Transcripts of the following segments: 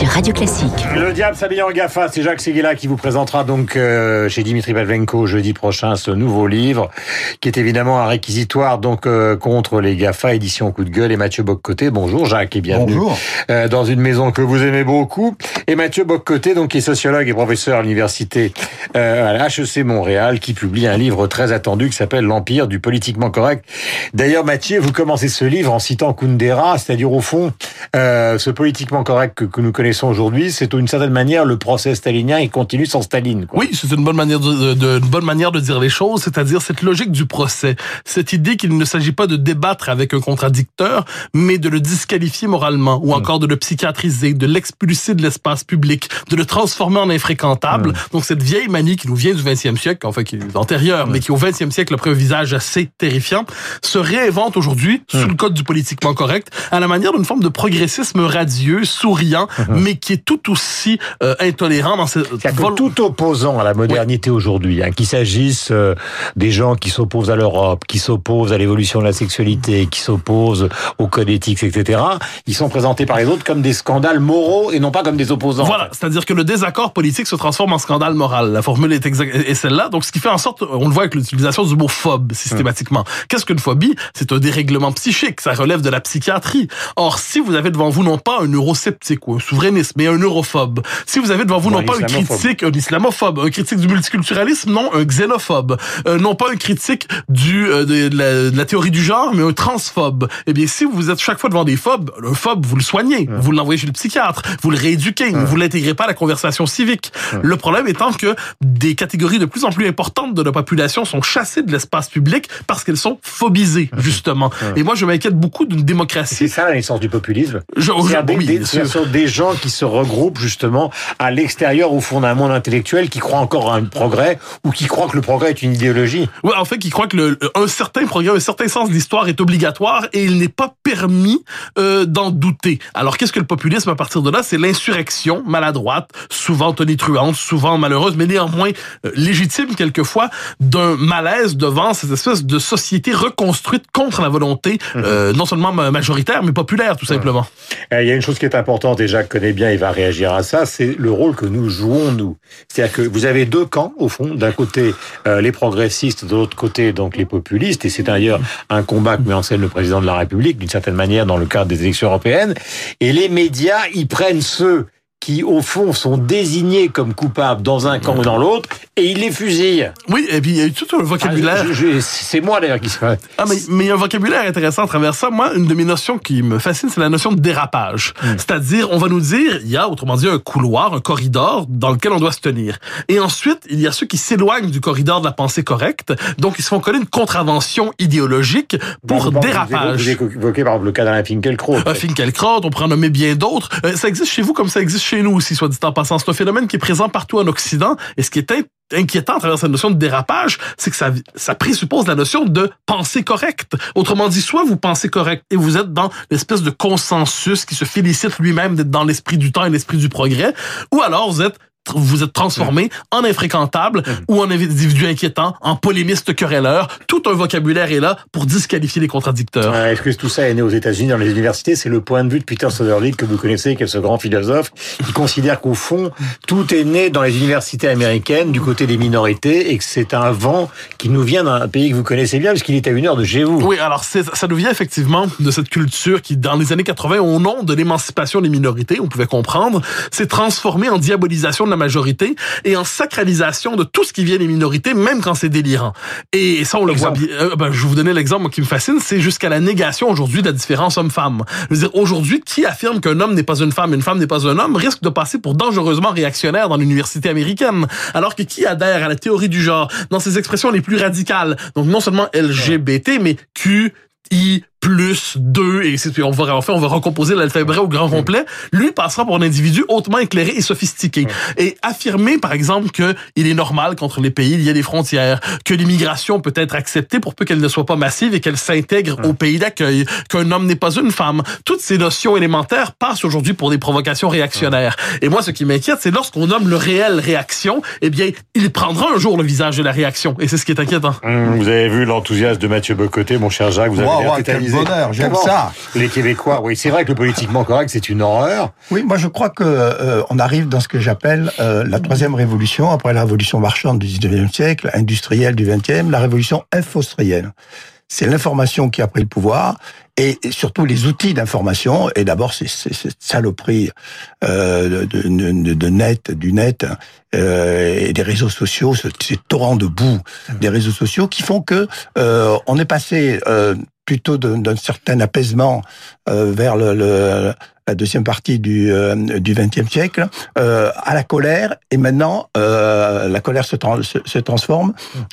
sur Radio Classique. Le diable s'habille en GAFA, c'est Jacques Seguela qui vous présentera donc euh, chez Dimitri Pavlenko jeudi prochain ce nouveau livre qui est évidemment un réquisitoire donc euh, contre les GAFA, édition coup de gueule et Mathieu Boccoté. Bonjour Jacques et bienvenue Bonjour. Euh, dans une maison que vous aimez beaucoup. Et Mathieu Boccoté donc qui est sociologue et professeur à l'université euh, à la HEC Montréal qui publie un livre très attendu qui s'appelle L'Empire du politiquement correct. D'ailleurs Mathieu, vous commencez ce livre en citant Kundera, c'est-à-dire au fond euh, ce politiquement correct que, que nous connaissons aujourd'hui, c'est d'une certaine manière le procès stalinien, il continue sans Staline. Quoi. Oui, c'est une bonne manière de, de- une bonne manière de dire les choses, c'est-à-dire cette logique du procès, cette idée qu'il ne s'agit pas de débattre avec un contradicteur, mais de le disqualifier moralement, ou encore de le psychiatriser, de l'expulser de l'espace public, de le transformer en infréquentable. Donc cette vieille manie qui nous vient du 20e siècle, enfin qui est antérieure, mais qui au 20e siècle a pris un visage assez terrifiant, se réinvente aujourd'hui sous le code du politiquement correct, à la manière d'une forme de progressisme radieux, souriant, mais qui est tout aussi euh, intolérant dans cette vol- tout opposant à la modernité aujourd'hui, hein, qu'il s'agisse euh, des gens qui s'opposent à l'Europe, qui s'opposent à l'évolution de la sexualité, qui s'opposent au code éthique, etc., ils sont présentés par les autres comme des scandales moraux et non pas comme des opposants. Voilà, c'est-à-dire que le désaccord politique se transforme en scandale moral. La formule est, exact- est celle-là. Donc, ce qui fait en sorte, on le voit avec l'utilisation du mot phobe systématiquement. Qu'est-ce qu'une phobie? C'est un dérèglement psychique. Ça relève de la psychiatrie. Or, si vous avez devant vous non pas un neurosceptique ou un souverainiste, mais un neurophobe, si vous avez devant vous Ou non pas un critique, un islamophobe, un critique du multiculturalisme, non, un xénophobe, euh, non pas un critique du euh, de, la, de la théorie du genre, mais un transphobe. Eh bien, si vous êtes chaque fois devant des phobes, un phobe, vous le soignez, vous l'envoyez chez le psychiatre, vous le rééduquez, vous l'intégrez pas à la conversation civique. Le problème étant que des catégories de plus en plus importantes de la population sont chassées de l'espace public parce qu'elles sont phobisées, justement. Et moi, je m'inquiète beaucoup d'une C'est démocratie. ça la naissance du populisme. Je- des, oui, des- des gens qui se regroupent justement à l'extérieur au fond d'un monde intellectuel qui croit encore à un progrès ou qui croit que le progrès est une idéologie. Oui, en fait, qui croit que le, un certain programme, un certain sens de l'histoire est obligatoire et il n'est pas permis euh, d'en douter. Alors, qu'est-ce que le populisme à partir de là? C'est l'insurrection maladroite, souvent tonitruante, souvent malheureuse, mais néanmoins euh, légitime quelquefois d'un malaise devant cette espèce de société reconstruite contre la volonté euh, non seulement ma- majoritaire, mais populaire, tout simplement. Euh, Il y a une chose qui est importante, et Jacques bien, il va réagir à ça, c'est le rôle que nous jouons, nous. C'est-à-dire que vous avez deux camps, au fond. D'un côté, euh, les progressistes, de l'autre côté, donc les populistes. Et c'est d'ailleurs un combat que met en scène le président de la République, d'une certaine manière, dans le cadre des élections européennes. Et les médias, ils prennent ceux qui, au fond, sont désignés comme coupables dans un camp ou dans l'autre, et ils les fusillent. Oui, et puis il y a eu tout un vocabulaire. Ah, je- c'est moi, d'ailleurs, qui se fait. Ah, mais, mais il y a un vocabulaire intéressant à travers ça. Moi, une de mes notions qui me fascine, c'est la notion de dérapage. C'est-à-dire, on va nous dire, il y a, autrement dit, un couloir, un corridor dans lequel on doit se tenir. Et ensuite, il y a ceux qui s'éloignent du corridor de la pensée correcte. Donc, ils se font coller une contravention idéologique pour Bon, dérapage. Vous évoquez, par exemple, le cas d'Alain Finkielkraut. Un Finkielkraut, on pourrait en nommer bien d'autres. Euh, ça existe chez vous comme ça existe chez nous aussi, soit dit en passant. C'est un phénomène qui est présent partout en Occident. Et ce qui est in- inquiétant à travers cette notion de dérapage, c'est que ça, ça présuppose la notion de pensée correcte. Autrement dit, soit vous pensez correct et vous êtes dans l'espèce de consensus qui se félicite lui-même d'être dans l'esprit du temps et l'esprit du progrès, ou alors vous êtes vous êtes transformé en infréquentable ou en individu inquiétant, en polémiste querelleur. Tout un vocabulaire est là pour disqualifier les contradicteurs. Euh, Est-ce que tout ça est né aux États-Unis dans les universités? C'est le point de vue de Peter Soderlich que vous connaissez, qui est ce grand philosophe, qui considère qu'au fond, tout est né dans les universités américaines du côté des minorités et que c'est un vent qui nous vient d'un pays que vous connaissez bien puisqu'il est à une heure de chez vous. Oui, alors ça nous vient effectivement de cette culture qui, dans les années 80, au nom de l'émancipation des minorités, on pouvait comprendre, s'est transformée en diabolisation de la majorité et en sacralisation de tout ce qui vient des minorités, même quand c'est délirant. Et ça, on le voit bien. Euh, ben, je vais vous donner l'exemple qui me fascine, c'est jusqu'à la négation aujourd'hui de la différence homme-femme. Je veux dire, aujourd'hui, qui affirme qu'un homme n'est pas une femme, une femme n'est pas un homme, risque de passer pour dangereusement réactionnaire dans l'université américaine. Alors que qui adhère à la théorie du genre dans ses expressions les plus radicales, donc non seulement LGBT, mais Q, I, plus 2, et puis on va, en fait, on va recomposer l'alphabet au grand complet, lui passera pour un individu hautement éclairé et sophistiqué. Et affirmer, par exemple, que il est normal qu'entre les pays, il y a des frontières, que l'immigration peut être acceptée pour peu qu'elle ne soit pas massive et qu'elle s'intègre au pays d'accueil, qu'un homme n'est pas une femme. Toutes ces notions élémentaires passent aujourd'hui pour des provocations réactionnaires. Et moi, ce qui m'inquiète, c'est lorsqu'on nomme le réel réaction, eh bien, il prendra un jour le visage de la réaction. Et c'est ce qui est inquiétant. Hum, vous avez vu l'enthousiasme de Mathieu Bocoté, mon cher Jacques, vous avez Wow, bonheur, j'aime ça. Les Québécois, oui, c'est vrai que le politiquement correct, c'est une horreur. Oui, moi je crois que euh, on arrive dans ce que j'appelle euh, la troisième révolution, après la révolution marchande du 19e siècle, industrielle du 20e, la révolution infostrielle. C'est l'information qui a pris le pouvoir et surtout les outils d'information. Et d'abord, c'est cette saloperie euh, de, de, de net, du net euh, et des réseaux sociaux, ce, ces torrents de boue des réseaux sociaux qui font que euh, on est passé plutôt d'un certain apaisement vers le, le- la deuxième partie du euh, du XXe siècle euh, à la colère et maintenant euh, la colère se, tran- se, se transforme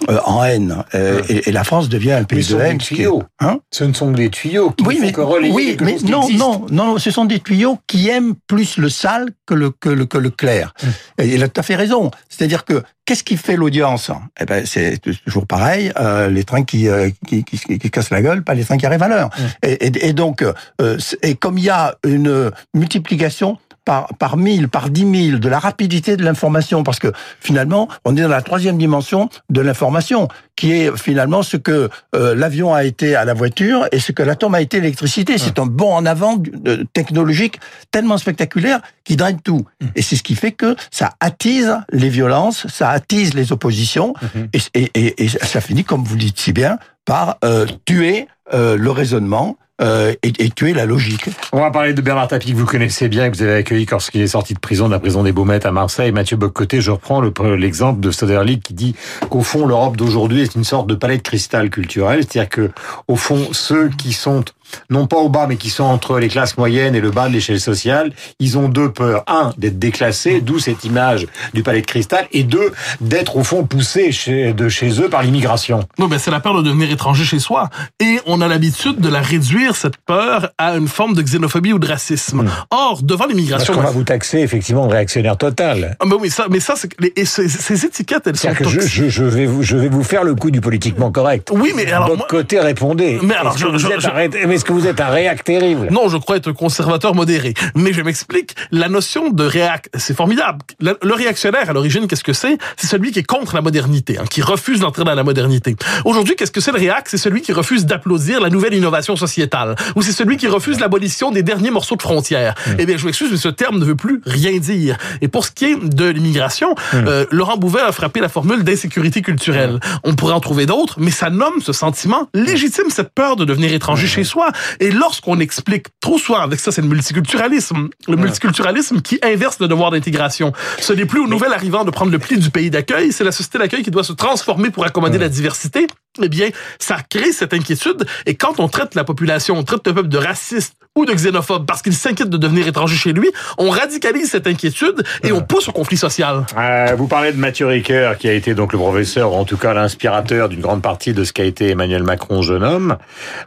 euh, en haine Euh, et, et la France devient un Mais pays ce de sont des haine. ce qui est- tuyaux. Hein Ce ne sont que des tuyaux qui oui, mais, que oui, mais non, non, non, ce sont des tuyaux qui aiment plus le sale que le que le que le clair. Et il a tout à fait raison. C'est-à-dire que qu'est-ce qui fait l'audience? Eh ben, c'est toujours pareil. euh, les trains qui, euh, qui, qui qui cassent la gueule, pas les trains qui arrivent à l'heure. Et, et, et donc, euh, c'est- et comme il y a une multiplication par, par mille, par dix mille, de la rapidité de l'information, parce que finalement, on est dans la troisième dimension de l'information, qui est finalement ce que euh, l'avion a été à la voiture et ce que l'atome a été l'électricité. C'est un bond en avant technologique tellement spectaculaire qui draine tout. Et c'est ce qui fait que ça attise les violences, ça attise les oppositions, et, et, et, et ça finit, comme vous le dites si bien, par euh, tuer euh, le raisonnement euh, et, et tuer la logique. On va parler de Bernard Tapie que vous connaissez bien, que vous avez accueilli lorsqu'il est sorti de prison, de la prison des Baumettes à Marseille. Mathieu Bocoté, je reprends le- l'exemple de Soderlich qui dit qu'au fond, l'Europe d'aujourd'hui est une sorte de palais de cristal culturel. C'est-à-dire que, au fond, ceux qui sont non pas au bas, mais qui sont entre les classes moyennes et le bas de l'échelle sociale, ils ont deux peurs. Un, d'être déclassés, d'où cette image du palais de cristal, et deux, d'être au fond poussés chez, de chez eux par l'immigration. Non, ben c'est la peur de devenir étranger chez soi. Et on a l'habitude de la réduire, cette peur, à une forme de xénophobie ou de racisme. Or, devant Parce l'immigration... qu'on va vous taxer effectivement de réactionnaire total. Ah, ben oui, ça, mais ça, et ces, ces étiquettes, elles sont que je, je, je vais vous, je vais vous faire le coup du politiquement correct. Oui, mais alors, Votre moi- côté, répondez. Mais alors, je- vous êtes mais est-ce que vous êtes un réac terrible? Non, je crois être un conservateur modéré. Mais je m'explique. La notion de réac, c'est formidable. Le, réactionnaire, à l'origine, qu'est-ce que c'est? C'est celui qui est contre la modernité, hein, qui refuse d'entrer dans la modernité. Aujourd'hui, qu'est-ce que c'est le réac? C'est celui qui refuse d'applaudir la nouvelle innovation sociétale. Ou c'est celui qui refuse l'abolition des derniers morceaux de frontières. Eh bien, je m'excuse, mais ce terme ne veut plus rien dire. Et pour ce qui est de l'immigration, euh, Laurent Bouvet a frappé la formule d'insécurité culturelle. On pourrait en trouver d'autres, mais ça nomme ce sentiment légitime, cette peur de devenir étranger chez soi. Et lorsqu'on explique trop souvent, avec ça, c'est le multiculturalisme, le multiculturalisme qui inverse le devoir d'intégration. Ce n'est plus au nouvel arrivant de prendre le pli du pays d'accueil, c'est la société d'accueil qui doit se transformer pour accommoder la diversité. Eh bien, ça crée cette inquiétude. Et quand on traite la population, on traite le peuple de raciste ou de xénophobe parce qu'il s'inquiète de devenir étranger chez lui, on radicalise cette inquiétude et on pousse au conflit social. Euh, vous parlez de Mathieu Ricoeur, qui a été donc le professeur, ou en tout cas l'inspirateur d'une grande partie de ce qu'a été Emmanuel Macron, jeune homme.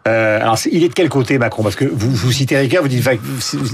Euh, alors, il est de quel côté Macron? Parce que vous, vous citez Ricoeur, vous dites,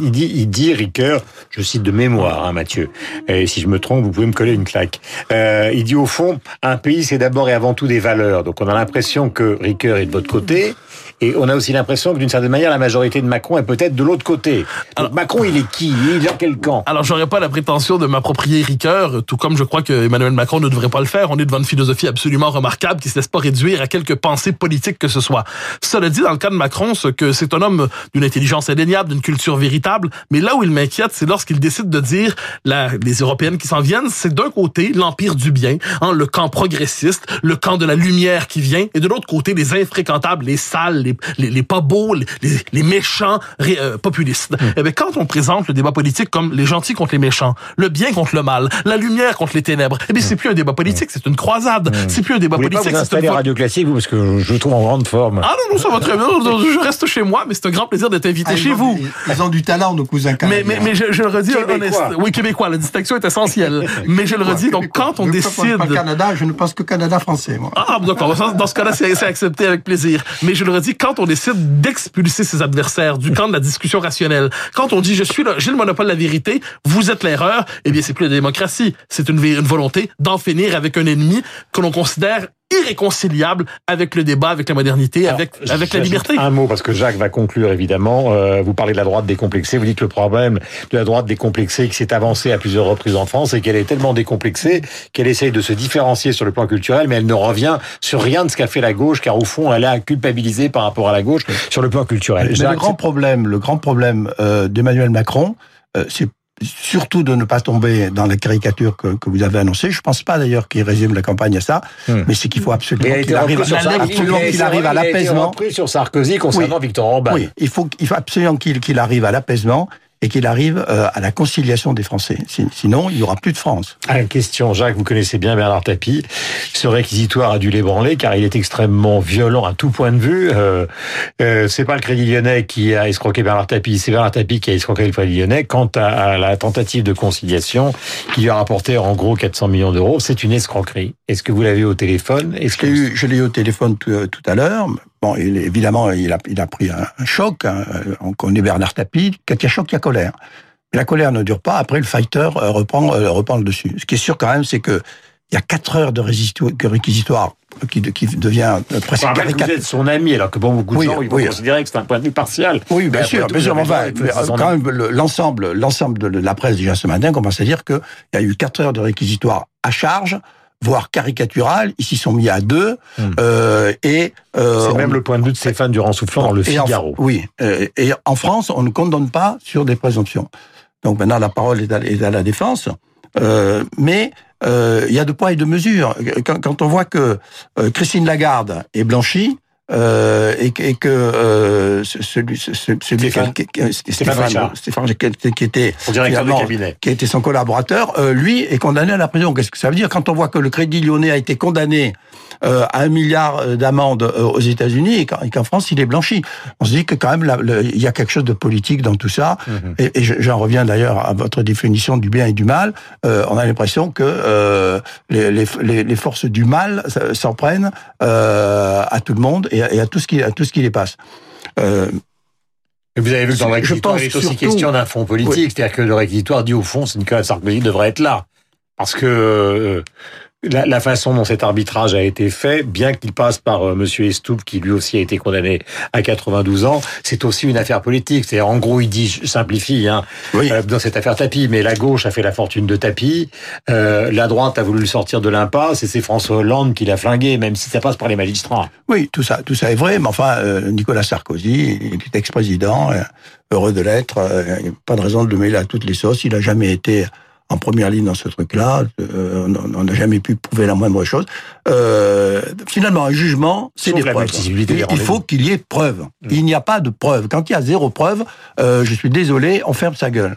il dit, il dit Ricoeur, je cite de mémoire, hein, Mathieu. Et si je me trompe, vous pouvez me coller une claque. Euh, il dit au fond, un pays, c'est d'abord et avant tout des valeurs. Donc, on a l'impression que Ricoeur est de votre côté. Et on a aussi l'impression que d'une certaine manière, la majorité de Macron est peut-être de l'autre côté. Donc, Macron, il est qui? Il est dans quel camp? Alors, j'aurais pas la prétention de m'approprier Ricoeur, tout comme je crois que Emmanuel Macron ne devrait pas le faire. On est devant une philosophie absolument remarquable qui se laisse pas réduire à quelques pensées politiques que ce soit. Cela dit, dans le cas de Macron, ce que c'est un homme d'une intelligence indéniable, d'une culture véritable, mais là où il m'inquiète, c'est lorsqu'il décide de dire la, les Européennes qui s'en viennent, c'est d'un côté l'empire du bien, hein, le camp progressiste, le camp de la lumière qui vient, et de l'autre côté les infréquentables, les sales, les, les, les pas beaux, les, les, les méchants ré- euh, populistes. Eh bien, quand on présente le débat politique comme les gentils contre les méchants, le bien contre le mal, la lumière contre les ténèbres, eh bien, c'est plus un débat politique, c'est une croisade. C'est plus un débat Vous voulez pas politique, vous une installer fois- Radio Classique, vous, parce que je vous trouve en grande forme. Ah non, non, ça va très bien. Je reste chez moi, mais c'est un grand plaisir d'être invité Ah, chez vous. du- Ils ont du talent, nos cousins Mais, canadiens. mais, mais je, je le redis, Québécois. honnête. Oui, québécois, la distinction est essentielle. mais je le redis, donc quand on Je ne décide... pense pas Canada, je ne pense que Canada français, moi. Ah, d'accord. Dans ce cas-là, c'est accepté avec plaisir. Mais je le redis, quand on décide d'expulser ses adversaires du camp de la discussion rationnelle, quand on dit je suis j'ai le monopole de la vérité, vous êtes l'erreur, eh bien c'est plus la démocratie, c'est une volonté d'en finir avec un ennemi que l'on considère irréconciliable avec le débat, avec la modernité, avec, avec la liberté. Un mot, parce que Jacques va conclure évidemment. Euh, vous parlez de la droite décomplexée. Vous dites que le problème de la droite décomplexée qui s'est avancée à plusieurs reprises en France, c'est qu'elle est tellement décomplexée qu'elle essaye de se différencier sur le plan culturel, mais elle ne revient sur rien de ce qu'a fait la gauche, car au fond, elle a culpabilisé par rapport à la gauche sur le plan culturel. Mais Jacques, le grand problème, le grand problème euh, d'Emmanuel Macron, euh, c'est surtout de ne pas tomber dans la caricature que, que vous avez annoncée. Je pense pas d'ailleurs qu'il résume la campagne à ça, Hmm. mais c'est qu'il faut absolument qu'il arrive, repris sur Sarkozy. absolument qu'il arrive à il a été l'apaisement. repris sur Sarkozy concernant Victor Orban. Oui, il faut, il faut absolument qu'il qu'il arrive à l'apaisement et qu'il arrive euh, à la conciliation des Français. Si- Sinon, il y aura plus de France. Ah, question, Jacques, vous connaissez bien Bernard Tapie. Ce réquisitoire a dû l'ébranler car il est extrêmement violent à tout point de vue. Euh, euh, c'est pas le Crédit Lyonnais qui a escroqué Bernard Tapie, c'est Bernard Tapie qui a escroqué le Crédit Lyonnais. Quant à, à la tentative de conciliation qui lui a rapporté en gros 400 millions d'euros, c'est une escroquerie. Est-ce que vous l'avez au téléphone? Est-ce Je que l'ai eu, je l'ai eu au téléphone tout, euh, tout à l'heure. Bon, il, évidemment, il a, il a pris un, un choc. hein. On connaît Bernard Tapie. Quand il y a choc, il y a colère. Mais la colère ne dure pas. Après, le fighter euh, reprend, euh, reprend le dessus. Ce qui est sûr quand même, c'est que il y a quatre heures de réquisitoire qui, de- qui devient euh, presque Enfin, après, vous caricature. êtes son ami, alors que bon, beaucoup de Oui, gens ils vont oui. considérer que c'est un point de vue partial. Oui, bien sûr, bien sûr. enfin, quand même, le- l'ensemble, l'ensemble de la presse déjà ce matin commence à dire qu'il y a eu quatre heures de réquisitoire à charge, voire caricatural. Ils s'y sont mis à deux. Hmm. euh, et euh, C'est on- même le point de vue de Stéphane Durand-Soufflant dans le en- Figaro. oui. euh, et en France, on ne condamne pas sur des présomptions. Donc maintenant, la parole est à, est à la défense. Euh, mais euh, il y a de poids et de mesures. Quand, quand on voit que euh, Christine Lagarde est blanchie, euh, et, que- et que euh, ce- celui, ce- ce- celui Stéphane- qui, qui- qui- Stéphane qui, qui était qui été son collaborateur, euh, lui est condamné à la prison. Qu'est-ce que ça veut dire? Quand on voit que le Crédit Lyonnais a été condamné euh, à un milliard euh, d'amende euh, aux États-Unis et qu'en France il est blanchi On se dit que quand même il y a quelque chose de politique dans tout ça. Mhm. Et, et je- j'en reviens d'ailleurs à votre définition du bien et du mal. Euh, on a l'impression que euh, les, les, les- forces du mal euh, s'en prennent euh, à tout le monde et à, et à tout ce qui à tout ce qui les passe. Euh, Et vous avez vu que dans le réquisitoire, il est aussi surtout- question d'un fonds politique. C'est-à-dire que le réquisitoire dit au fond, c'est Nicolas Sarkozy devrait être là. Parce que euh, la, la façon dont cet arbitrage a été fait, bien qu'il passe par euh, Monsieur Estoupe, qui lui aussi a été condamné à 92 ans, c'est aussi une affaire politique. C'est en gros, il dit, je simplifie, hein, oui. euh, dans cette affaire Tapie, mais la gauche a fait la fortune de Tapie, euh, la droite a voulu le sortir de l'impasse, et c'est François Hollande qui l'a flingué, même si ça passe par les magistrats. Oui, tout ça, tout ça est vrai, mais enfin, euh, Nicolas Sarkozy, il est ex-président, euh, heureux de l'être, il n'y a pas de raison de le mêler à toutes les sauces, il n'a jamais été en première ligne dans ce truc-là, euh, on n'a jamais pu prouver la moindre chose. Euh, finalement, un jugement, c'est des preuves. Il, faut qu'il y ait preuve. Il n'y a pas de preuve. Quand il y a zéro preuve, euh, je suis désolé, on ferme sa gueule.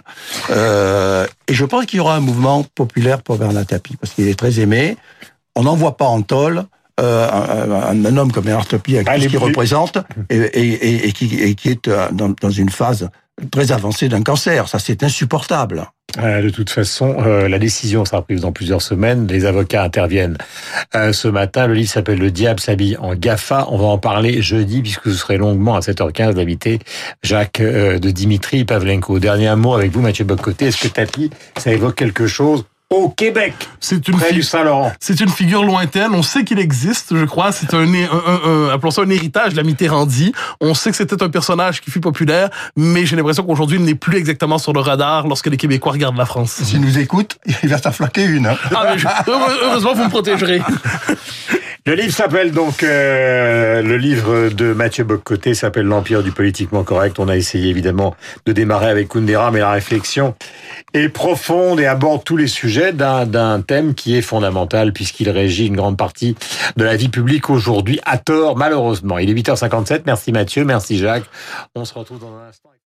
Euh, et je pense qu'il y aura un mouvement populaire pour Bernard Tapie, parce qu'il est très aimé. On n'en voit pas en tôle. Euh, un, un- un homme comme Bernard Tapie, avec Ah, tout ce qu'il représente, et, et, et, et qui, et qui est euh, dans, dans une phase très avancée d'un cancer. Ça, c'est insupportable. Euh, de toute façon, euh, la décision sera prise dans plusieurs semaines. Les avocats interviennent euh, ce matin. Le livre s'appelle Le diable s'habille en GAFA. On va en parler jeudi, puisque ce serait longuement à 7h15 d'inviter Jacques de Dimitri Pavlenko. Dernier mot avec vous, Mathieu Bocoté. Est-ce que Tapi, ça évoque quelque chose? Au Québec, C'est une près fi- du Saint-Laurent C'est une figure lointaine. On sait qu'il existe, je crois. C'est un, un, un, un- appelons ça un héritage de la Mitterrandie. On sait que c'était un personnage qui fut populaire, mais j'ai l'impression qu'aujourd'hui, il n'est plus exactement sur le radar lorsque les Québécois regardent la France. S'il nous écoute, il va s'en flaquer une. hein. Ah, mais je- heureux- heureusement, vous me protégerez. Le livre s'appelle donc euh, le livre de Mathieu Boccoté s'appelle L'empire du politiquement correct. On a essayé évidemment de démarrer avec Kundera, mais la réflexion est profonde et aborde tous les sujets d'un thème qui est fondamental puisqu'il régit une grande partie de la vie publique aujourd'hui à tort malheureusement. Il est 8h57. Merci Mathieu, merci Jacques. On se retrouve dans un instant.